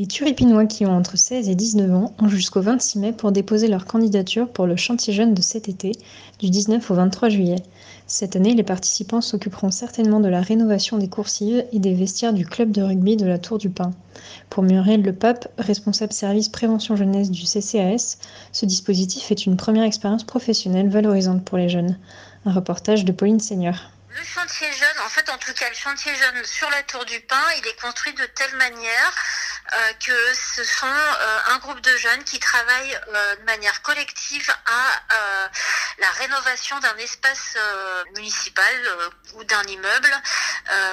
Les Turipinois qui ont entre 16 et 19 ans ont jusqu'au 26 mai pour déposer leur candidature pour le chantier jeune de cet été, du 19 au 23 juillet. Cette année, les participants s'occuperont certainement de la rénovation des coursives et des vestiaires du club de rugby de la Tour du Pin. Pour Muriel Le Pape, responsable service prévention jeunesse du CCAS, ce dispositif est une première expérience professionnelle valorisante pour les jeunes. Un reportage de Pauline Seigneur. Le chantier jeune, en fait, en tout cas, le chantier jeune sur la Tour du Pin, il est construit de telle manière que ce sont euh, un groupe de jeunes qui travaillent euh, de manière collective à la rénovation d'un espace municipal ou d'un immeuble,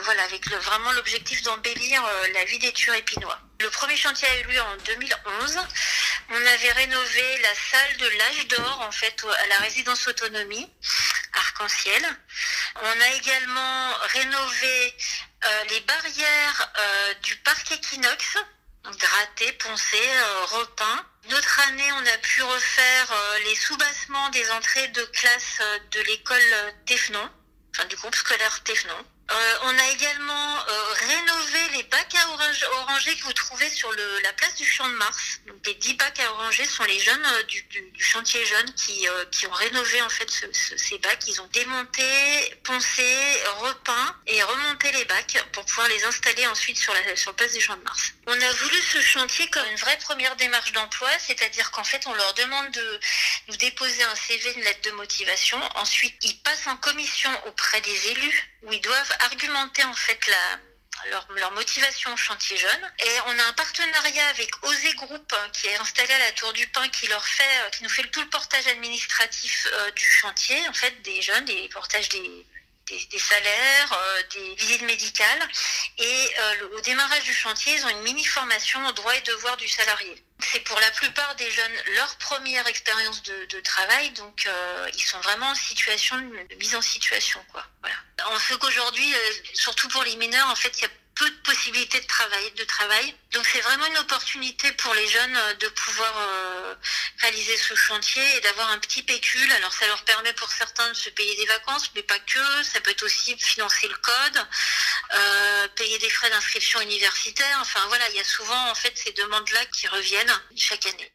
voilà, avec le, vraiment l'objectif d'embellir la vie des Turépinois. Le premier chantier a eu lieu en 2011. On avait rénové la salle de l'âge d'or, en fait, à la résidence autonomie, arc-en-ciel. On a également rénové les barrières du parc Equinox, gratté, poncé, euh, repeint. Notre année, on a pu refaire euh, les soubassements des entrées de classe euh, de l'école Tefnon, enfin du groupe scolaire Tefnon. On a également rénové les bacs à oranger que vous trouvez sur la place du Champ de Mars. Donc les 10 bacs à oranger sont les jeunes du, chantier jeune qui, qui ont rénové en fait ces bacs. Ils ont démonté, poncé, repeint et remonté les bacs pour pouvoir les installer ensuite sur la, sur la place du Champ de Mars. On a voulu ce chantier comme une vraie première démarche d'emploi, c'est-à-dire qu'en fait, on leur demande de nous déposer un CV, une lettre de motivation. Ensuite, ils passent en commission auprès des élus où ils doivent argumenter en fait la, leur, motivation au chantier jeune. Et on a un partenariat avec Osé Group hein, qui est installé à la Tour du Pin qui leur fait, euh, qui nous fait tout le portage administratif euh, du chantier, en fait, des jeunes, et portage des des, salaires, euh, des visites médicales. Et euh, au démarrage du chantier, ils ont une mini formation aux droits et devoirs du salarié. C'est pour la plupart des jeunes leur première expérience de, travail, donc euh, ils sont vraiment en situation de, mise en situation. Quoi. Voilà. On sait qu'aujourd'hui, surtout pour les mineurs, en fait, il y a peu de possibilités de travail. Donc c'est vraiment une opportunité pour les jeunes euh, de pouvoir euh, réaliser ce chantier et d'avoir un petit pécule. Alors ça leur permet pour certains de se payer des vacances, mais pas que. Ça peut être aussi financer le code, euh, payer des frais d'inscription universitaire. Enfin voilà, il y a souvent en fait ces demandes-là qui reviennent chaque année.